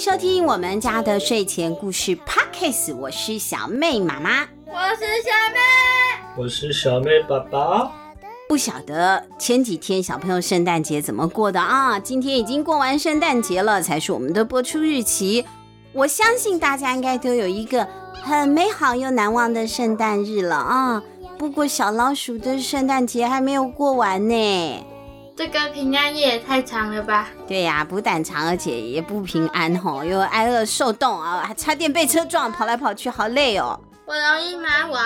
迎收听我们家的睡前故事 Podcast，我是小妹妈妈，我是小妹，我是小妹爸爸。不晓得前几天小朋友圣诞节怎么过的啊？今天已经过完圣诞节了，才是我们的播出日期。我相信大家应该都有一个很美好又难忘的圣诞日了啊！不过小老鼠的圣诞节还没有过完呢。这个平安夜也太长了吧？对呀、啊，不但长，而且也不平安吼，又挨饿受冻啊，还差点被车撞，跑来跑去，好累哦。不容易吗？我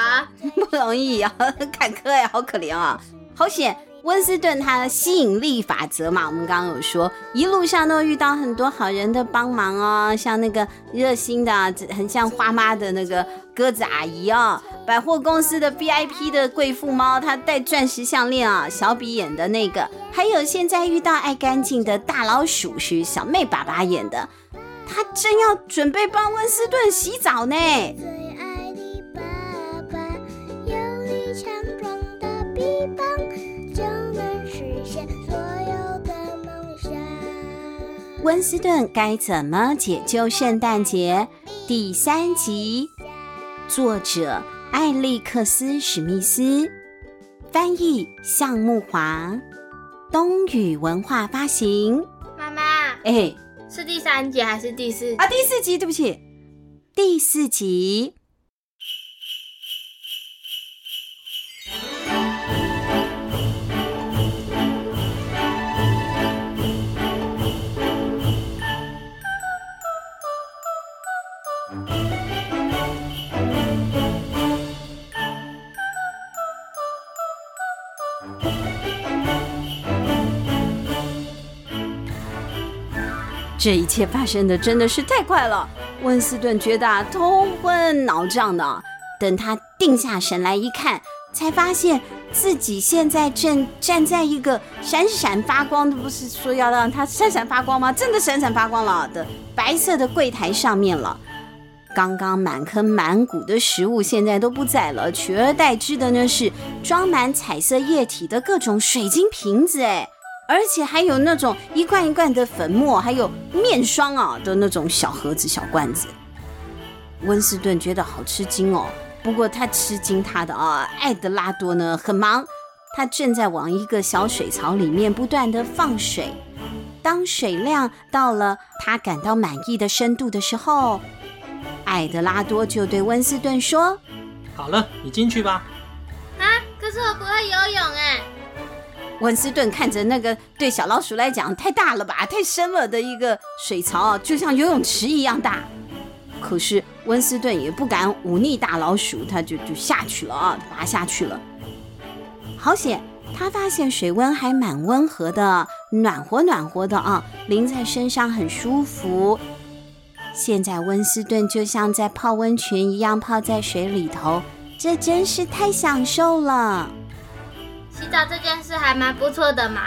不容易啊，坎坷呀，好可怜啊，好险。温斯顿他的吸引力法则嘛，我们刚刚有说，一路上都遇到很多好人的帮忙哦，像那个热心的，很像花妈的那个鸽子阿姨哦，百货公司的 VIP 的贵妇猫，她戴钻石项链啊，小比演的那个，还有现在遇到爱干净的大老鼠是小妹爸爸演的，他正要准备帮温斯顿洗澡呢。温斯顿该怎么解救圣诞节？第三集，作者艾利克斯·史密斯，翻译项木华，冬雨文化发行。妈妈，哎，是第三集还是第四？啊，第四集，对不起，第四集。这一切发生的真的是太快了，温斯顿觉得头昏脑胀的。等他定下神来一看，才发现自己现在正站在一个闪闪发光的，不是说要让他闪闪发光吗？真的闪闪发光了的白色的柜台上面了。刚刚满坑满谷的食物现在都不在了，取而代之的呢是装满彩色液体的各种水晶瓶子，哎。而且还有那种一罐一罐的粉末，还有面霜啊的那种小盒子、小罐子。温斯顿觉得好吃惊哦。不过他吃惊他的啊，艾德拉多呢很忙，他正在往一个小水槽里面不断的放水。当水量到了他感到满意的深度的时候，艾德拉多就对温斯顿说：“好了，你进去吧。”啊，可是我不会游泳哎。温斯顿看着那个对小老鼠来讲太大了吧，太深了的一个水槽，就像游泳池一样大。可是温斯顿也不敢忤逆大老鼠，他就就下去了啊，爬下去了。好险，他发现水温还蛮温和的，暖和暖和的啊，淋在身上很舒服。现在温斯顿就像在泡温泉一样泡在水里头，这真是太享受了。洗澡这件事还蛮不错的嘛，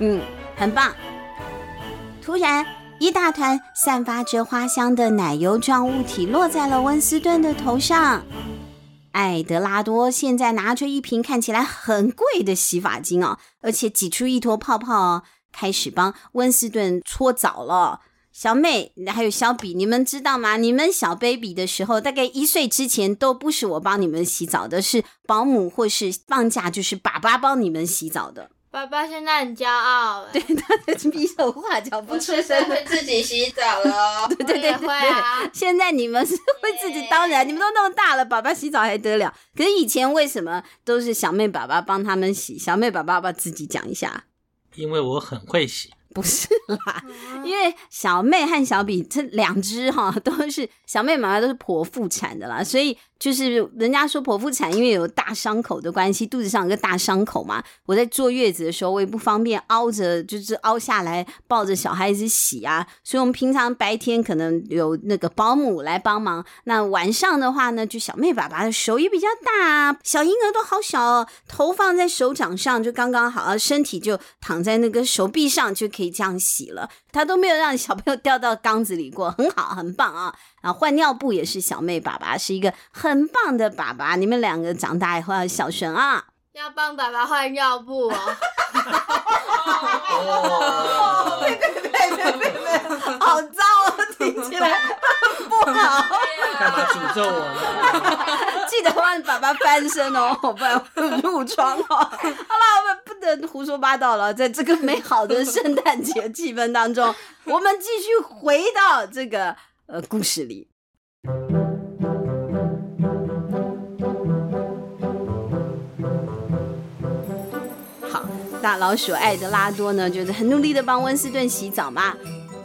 嗯，很棒。突然，一大团散发着花香的奶油状物体落在了温斯顿的头上。艾德拉多现在拿着一瓶看起来很贵的洗发精哦，而且挤出一坨泡泡哦，开始帮温斯顿搓澡了。小妹还有小比，你们知道吗？你们小 baby 的时候，大概一岁之前都不是我帮你们洗澡的，是保姆或是放假就是爸爸帮你们洗澡的。爸爸现在很骄傲，对，他的比手画脚，不出声会自己洗澡了。对对对对，会啊。现在你们是会自己，当然你们都那么大了，爸爸洗澡还得了？可是以前为什么都是小妹爸爸帮他们洗？小妹爸爸要不要自己讲一下？因为我很会洗。不是啦，因为小妹和小比这两只哈都是小妹妈妈都是剖腹产的啦，所以。就是人家说剖腹产，因为有大伤口的关系，肚子上有个大伤口嘛。我在坐月子的时候，我也不方便凹着，就是凹下来抱着小孩子洗啊。所以我们平常白天可能有那个保姆来帮忙，那晚上的话呢，就小妹爸爸的手也比较大啊，小婴儿都好小哦，头放在手掌上就刚刚好，啊身体就躺在那个手臂上就可以这样洗了。他都没有让小朋友掉到缸子里过，很好，很棒啊！然后换尿布也是小妹爸爸，是一个很棒的爸爸。你们两个长大以后要孝顺啊！要帮爸爸换尿布哦！哦，别别别别别别，好脏哦！天好？干嘛诅咒我呢？记得帮爸爸翻身哦，不然会褥疮哦。好了，我们不能胡说八道了。在这个美好的圣诞节气氛当中，我们继续回到这个呃故事里。大老鼠艾德拉多呢，就是很努力的帮温斯顿洗澡嘛。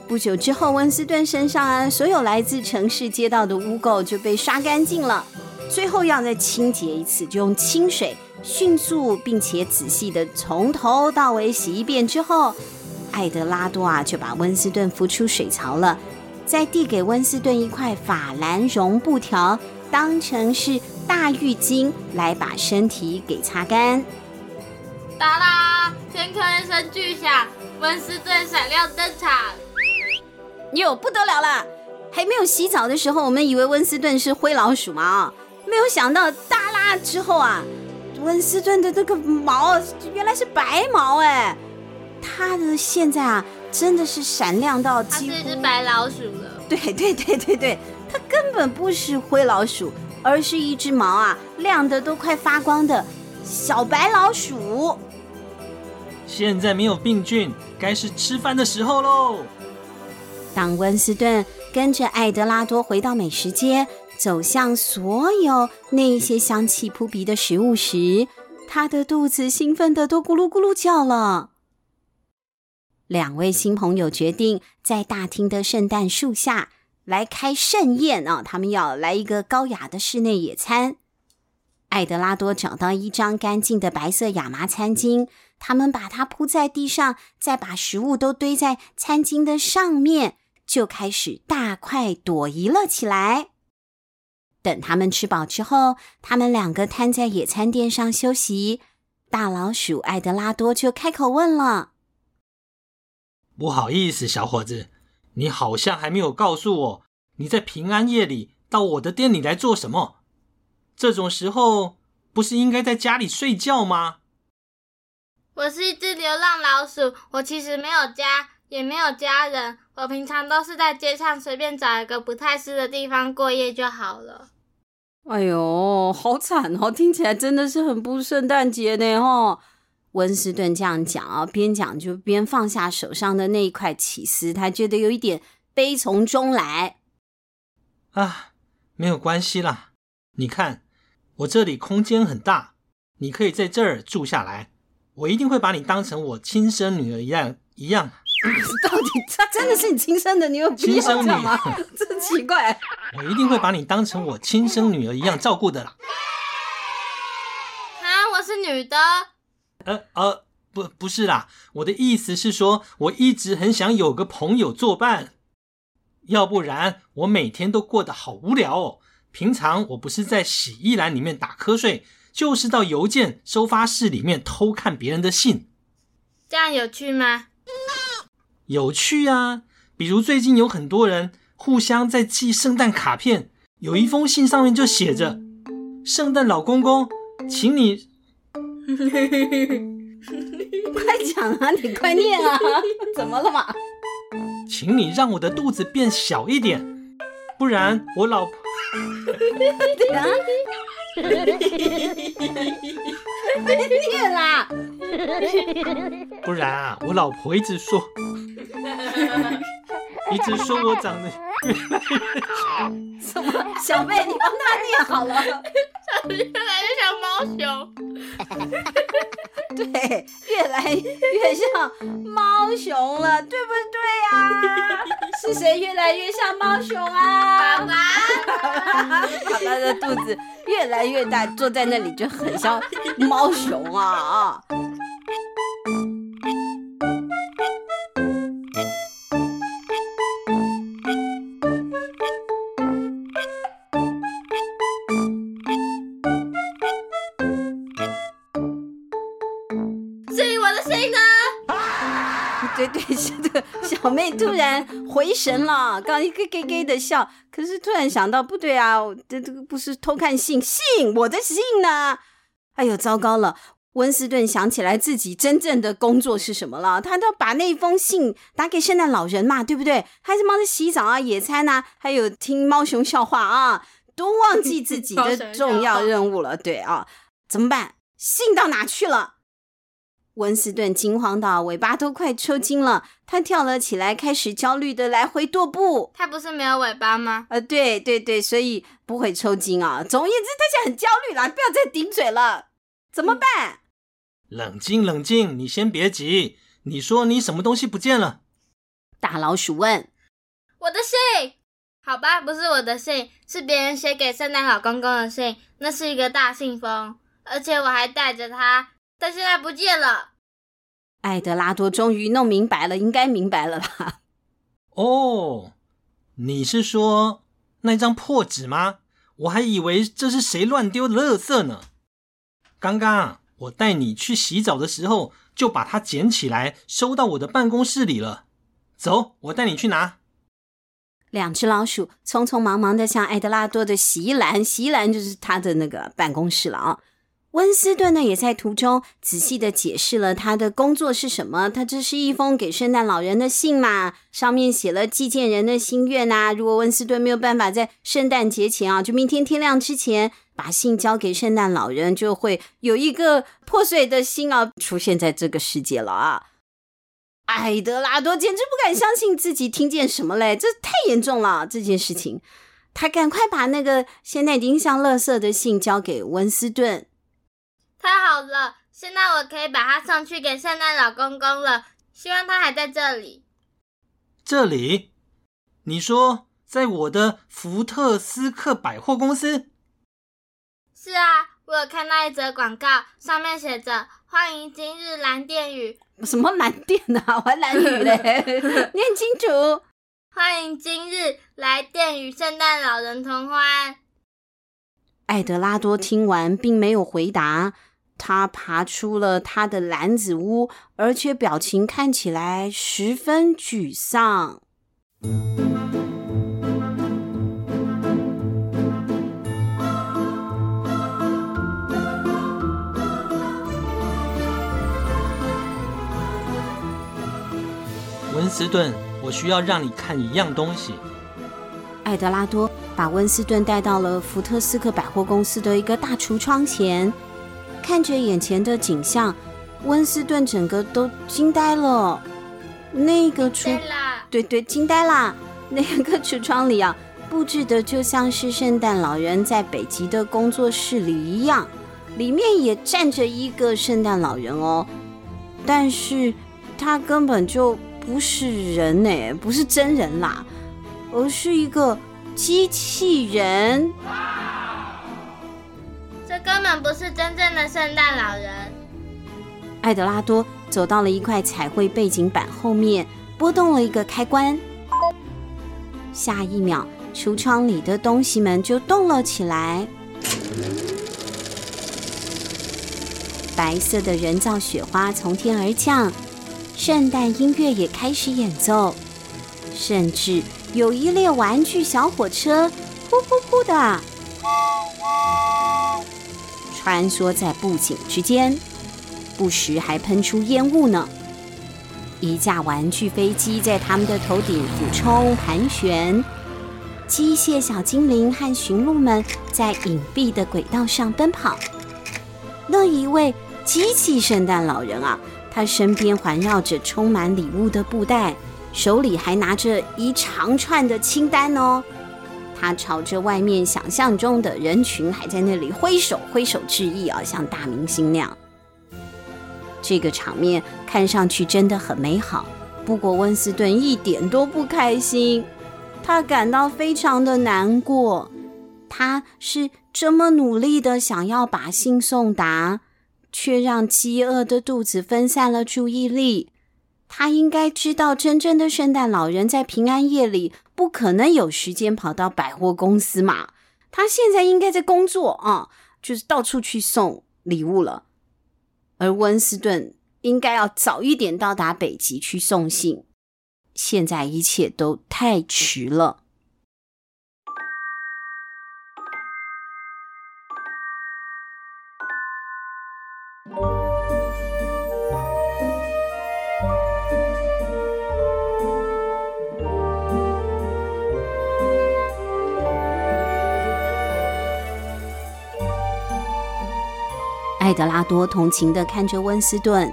不久之后，温斯顿身上啊，所有来自城市街道的污垢就被刷干净了。最后要再清洁一次，就用清水迅速并且仔细的从头到尾洗一遍之后，艾德拉多啊就把温斯顿扶出水槽了，再递给温斯顿一块法兰绒布条，当成是大浴巾来把身体给擦干。哒啦！天空一声巨响，温斯顿闪亮登场。哟，不得了了！还没有洗澡的时候，我们以为温斯顿是灰老鼠嘛啊，没有想到耷拉之后啊，温斯顿的这个毛原来是白毛哎，他的现在啊真的是闪亮到几乎，它是一只白老鼠了。对对对对对，它根本不是灰老鼠，而是一只毛啊亮的都快发光的小白老鼠。现在没有病菌，该是吃饭的时候喽。当温斯顿跟着艾德拉多回到美食街，走向所有那些香气扑鼻的食物时，他的肚子兴奋的都咕噜咕噜叫了。两位新朋友决定在大厅的圣诞树下来开盛宴啊！他们要来一个高雅的室内野餐。艾德拉多找到一张干净的白色亚麻餐巾，他们把它铺在地上，再把食物都堆在餐巾的上面。就开始大快朵颐了起来。等他们吃饱之后，他们两个瘫在野餐垫上休息。大老鼠艾德拉多就开口问了：“不好意思，小伙子，你好像还没有告诉我你在平安夜里到我的店里来做什么？这种时候不是应该在家里睡觉吗？”我是一只流浪老鼠，我其实没有家。也没有家人，我平常都是在街上随便找一个不太湿的地方过夜就好了。哎呦，好惨哦！听起来真的是很不圣诞节呢，哦。温斯顿这样讲啊，边讲就边放下手上的那一块起司，他觉得有一点悲从中来。啊，没有关系啦，你看我这里空间很大，你可以在这儿住下来，我一定会把你当成我亲生女儿一样一样。到底他 真的是你亲生的？你有必要这样吗？真奇怪！我一定会把你当成我亲生女儿一样照顾的啦。啊，我是女的。呃呃，不，不是啦。我的意思是说，我一直很想有个朋友作伴，要不然我每天都过得好无聊哦。平常我不是在洗衣篮里面打瞌睡，就是到邮件收发室里面偷看别人的信。这样有趣吗？有趣啊！比如最近有很多人互相在寄圣诞卡片，有一封信上面就写着：“圣诞老公公，请你 快讲啊，你快念啊，怎么了嘛？请你让我的肚子变小一点，不然我老婆……快念啦！不然啊，我老婆一直说。”一直说我长得越来越。什么？小贝，你帮他念好了。长得越来越像猫熊。对，越来越像猫熊了，对不对啊？是谁越来越像猫熊啊？爸爸。爸爸的肚子越来越大，坐在那里就很像猫熊啊啊！对对，是这个小妹突然回神了，刚一个咯咯的笑，可是突然想到不对啊，这这个不是偷看信，信我的信呢？哎呦，糟糕了！温斯顿想起来自己真正的工作是什么了，他都把那封信打给圣诞老人嘛，对不对？还是忙着洗澡啊、野餐啊，还有听猫熊笑话啊，都忘记自己的 重要任务了。对啊，怎么办？信到哪去了？温斯顿惊慌到尾巴都快抽筋了，他跳了起来，开始焦虑的来回踱步。他不是没有尾巴吗？呃，对对对，所以不会抽筋啊。总而言之，他现在很焦虑了，不要再顶嘴了，怎么办？嗯冷静，冷静，你先别急。你说你什么东西不见了？大老鼠问。我的信。好吧，不是我的信，是别人写给圣诞老公公的信。那是一个大信封，而且我还带着它，但现在不见了。艾德拉多终于弄明白了，应该明白了吧？哦，你是说那张破纸吗？我还以为这是谁乱丢的垃圾呢。刚刚。我带你去洗澡的时候，就把它捡起来，收到我的办公室里了。走，我带你去拿。两只老鼠匆匆忙忙的向艾德拉多的洗衣篮，洗衣篮就是他的那个办公室了啊。温斯顿呢，也在途中仔细的解释了他的工作是什么。他这是一封给圣诞老人的信嘛，上面写了寄件人的心愿呐。如果温斯顿没有办法在圣诞节前啊，就明天天亮之前。把信交给圣诞老人，就会有一个破碎的心啊出现在这个世界了啊！艾德拉多简直不敢相信自己听见什么嘞，这太严重了这件事情。他赶快把那个现在已经像垃圾的信交给温斯顿。太好了，现在我可以把它送去给圣诞老公公了。希望他还在这里。这里？你说在我的福特斯克百货公司？是啊，我有看到一则广告，上面写着“欢迎今日来电与”，什么蓝电啊？我还蓝语嘞，念清楚。欢迎今日来电与圣诞老人同欢。艾德拉多听完并没有回答，他爬出了他的篮子屋，而且表情看起来十分沮丧。温斯顿，我需要让你看一样东西。艾德拉多把温斯顿带到了福特斯克百货公司的一个大橱窗前，看着眼前的景象，温斯顿整个都惊呆了。那个橱，对对，惊呆啦！那个橱窗里啊，布置的就像是圣诞老人在北极的工作室里一样，里面也站着一个圣诞老人哦，但是他根本就。不是人呢，不是真人啦，而是一个机器人。根本不是真正的圣诞老人。艾德拉多走到了一块彩绘背景板后面，拨动了一个开关。下一秒，橱窗里的东西们就动了起来。白色的人造雪花从天而降。圣诞音乐也开始演奏，甚至有一列玩具小火车呼呼呼的穿梭在布景之间，不时还喷出烟雾呢。一架玩具飞机在他们的头顶俯冲盘旋，机械小精灵和驯鹿们在隐蔽的轨道上奔跑。那一位机器圣诞老人啊！他身边环绕着充满礼物的布袋，手里还拿着一长串的清单哦。他朝着外面想象中的人群，还在那里挥手挥手致意啊，像大明星那样。这个场面看上去真的很美好。不过温斯顿一点都不开心，他感到非常的难过。他是这么努力的想要把信送达。却让饥饿的肚子分散了注意力。他应该知道，真正的圣诞老人在平安夜里不可能有时间跑到百货公司嘛。他现在应该在工作啊，就是到处去送礼物了。而温斯顿应该要早一点到达北极去送信。现在一切都太迟了。艾德拉多同情地看着温斯顿，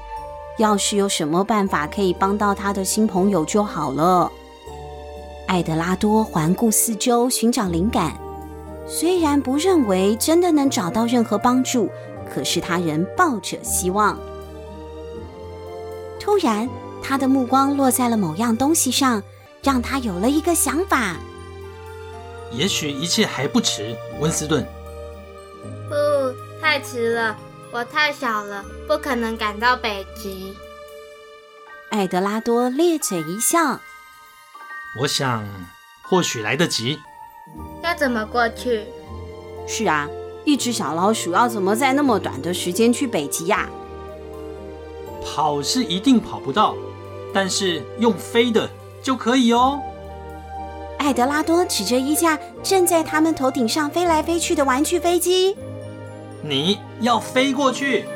要是有什么办法可以帮到他的新朋友就好了。艾德拉多环顾四周，寻找灵感。虽然不认为真的能找到任何帮助，可是他仍抱着希望。突然，他的目光落在了某样东西上，让他有了一个想法。也许一切还不迟，温斯顿。不，太迟了，我太小了，不可能赶到北极。艾德拉多咧嘴一笑。我想，或许来得及。要怎么过去？是啊，一只小老鼠要怎么在那么短的时间去北极呀？跑是一定跑不到，但是用飞的就可以哦。艾德拉多指着一架正在他们头顶上飞来飞去的玩具飞机：“你要飞过去。”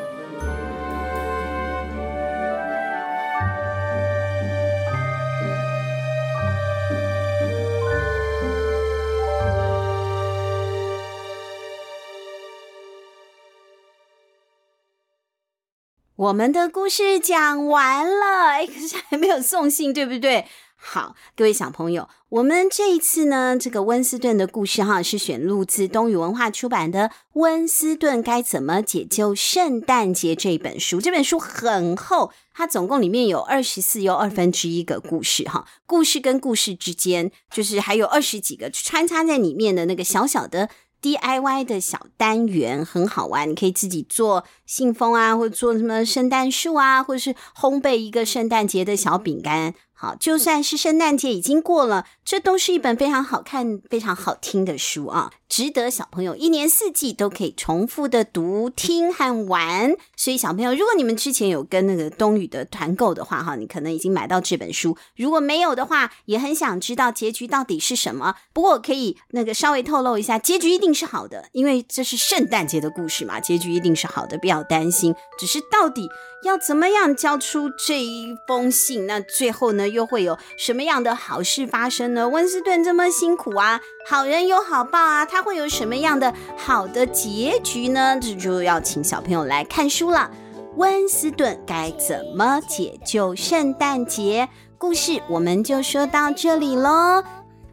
我们的故事讲完了，哎，可是还没有送信，对不对？好，各位小朋友，我们这一次呢，这个温斯顿的故事哈，是选录自东宇文化出版的《温斯顿该怎么解救圣诞节》这本书。这本书很厚，它总共里面有二十四又二分之一个故事哈，故事跟故事之间就是还有二十几个穿插在里面的那个小小的。DIY 的小单元很好玩，你可以自己做信封啊，或者做什么圣诞树啊，或者是烘焙一个圣诞节的小饼干。好，就算是圣诞节已经过了，这都是一本非常好看、非常好听的书啊，值得小朋友一年四季都可以重复的读、听和玩。所以，小朋友，如果你们之前有跟那个冬雨的团购的话，哈，你可能已经买到这本书。如果没有的话，也很想知道结局到底是什么。不过，我可以那个稍微透露一下，结局一定是好的，因为这是圣诞节的故事嘛，结局一定是好的，不要担心。只是到底要怎么样交出这一封信，那最后又会有什么样的好事发生呢？温斯顿这么辛苦啊，好人有好报啊，他会有什么样的好的结局呢？这就要请小朋友来看书了。温斯顿该怎么解救圣诞节？故事我们就说到这里喽。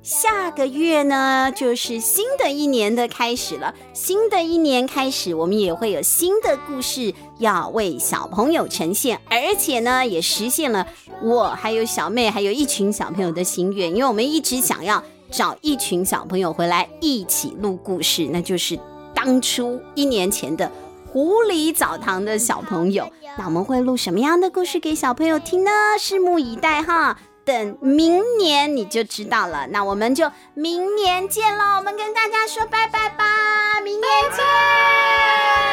下个月呢，就是新的一年的开始了。新的一年开始，我们也会有新的故事要为小朋友呈现，而且呢，也实现了我还有小妹还有一群小朋友的心愿，因为我们一直想要找一群小朋友回来一起录故事，那就是当初一年前的狐狸澡堂的小朋友。那我们会录什么样的故事给小朋友听呢？拭目以待哈。等明年你就知道了。那我们就明年见喽！我们跟大家说拜拜吧，明年见。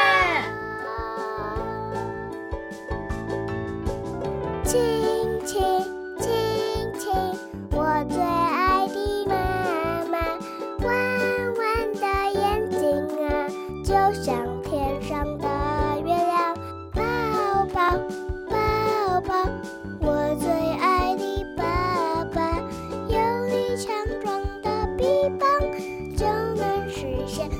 谢。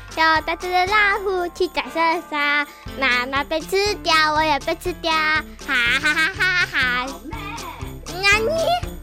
有大只的老虎去宰射杀，妈妈被吃掉，我也被吃掉，哈哈哈哈哈哈！那你。